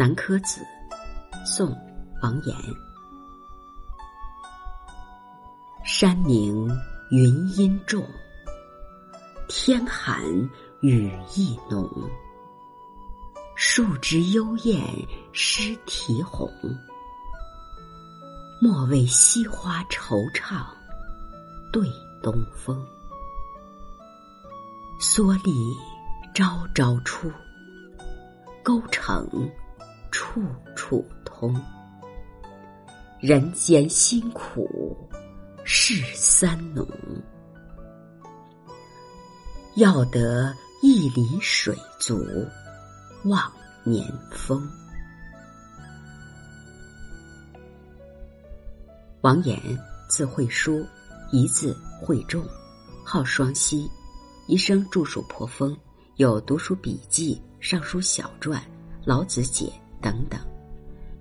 南柯子，宋，王衍。山明云阴重，天寒雨意浓。树枝幽艳湿啼红，莫为惜花惆怅对东风。蓑笠朝朝出，钩城处处通。人间辛苦事三农，要得一里水足望年丰。王衍，字惠叔，一字惠仲，号双溪，一生著述颇丰，有读书笔记、尚书小传、老子解等等，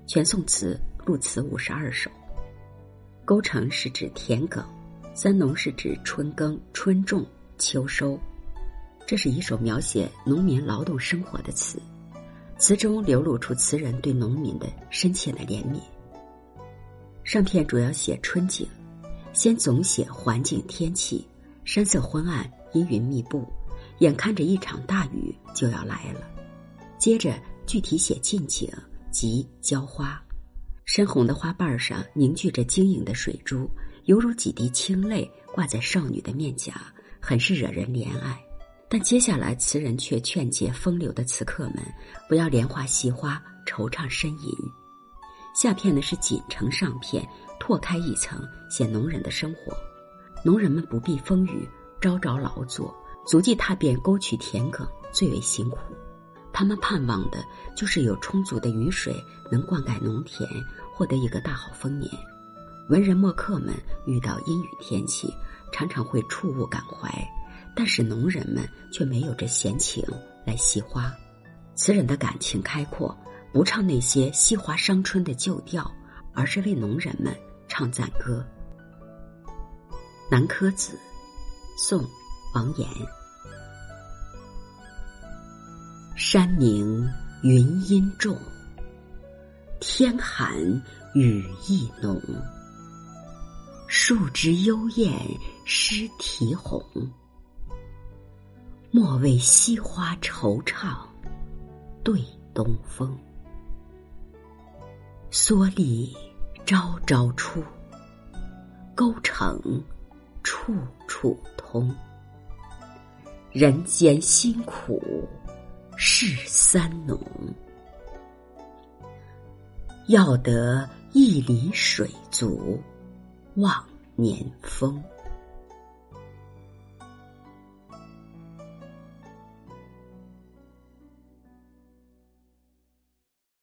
全宋词录词五十二首。沟城是指田埂，三农是指春耕、春种、秋收。这是一首描写农民劳动生活的词，词中流露出词人对农民的深切的怜悯。上片主要写春景，先总写环境天气，山色昏暗，阴云密布，眼看着一场大雨就要来了。接着具体写近景即浇花，深红的花瓣上凝聚着晶莹的水珠，犹如几滴清泪挂在少女的面颊，很是惹人怜爱。但接下来，词人却劝诫风流的词客们不要怜花惜花、惆怅呻吟。下片呢是锦城上片，拓开一层，写农人的生活。农人们不避风雨，朝朝劳作，足迹踏遍沟渠田埂，最为辛苦。他们盼望的就是有充足的雨水，能灌溉农田，获得一个大好丰年。文人墨客们遇到阴雨天气，常常会触物感怀。但是农人们却没有这闲情来惜花，词人的感情开阔，不唱那些惜花伤春的旧调，而是为农人们唱赞歌。南柯子，宋，王衍。山明云阴重，天寒雨意浓。树枝幽艳湿啼红。莫为惜花惆怅对东风。蓑笠朝朝出，钩城处处通。人间辛苦是三农，要得一里水足望年丰。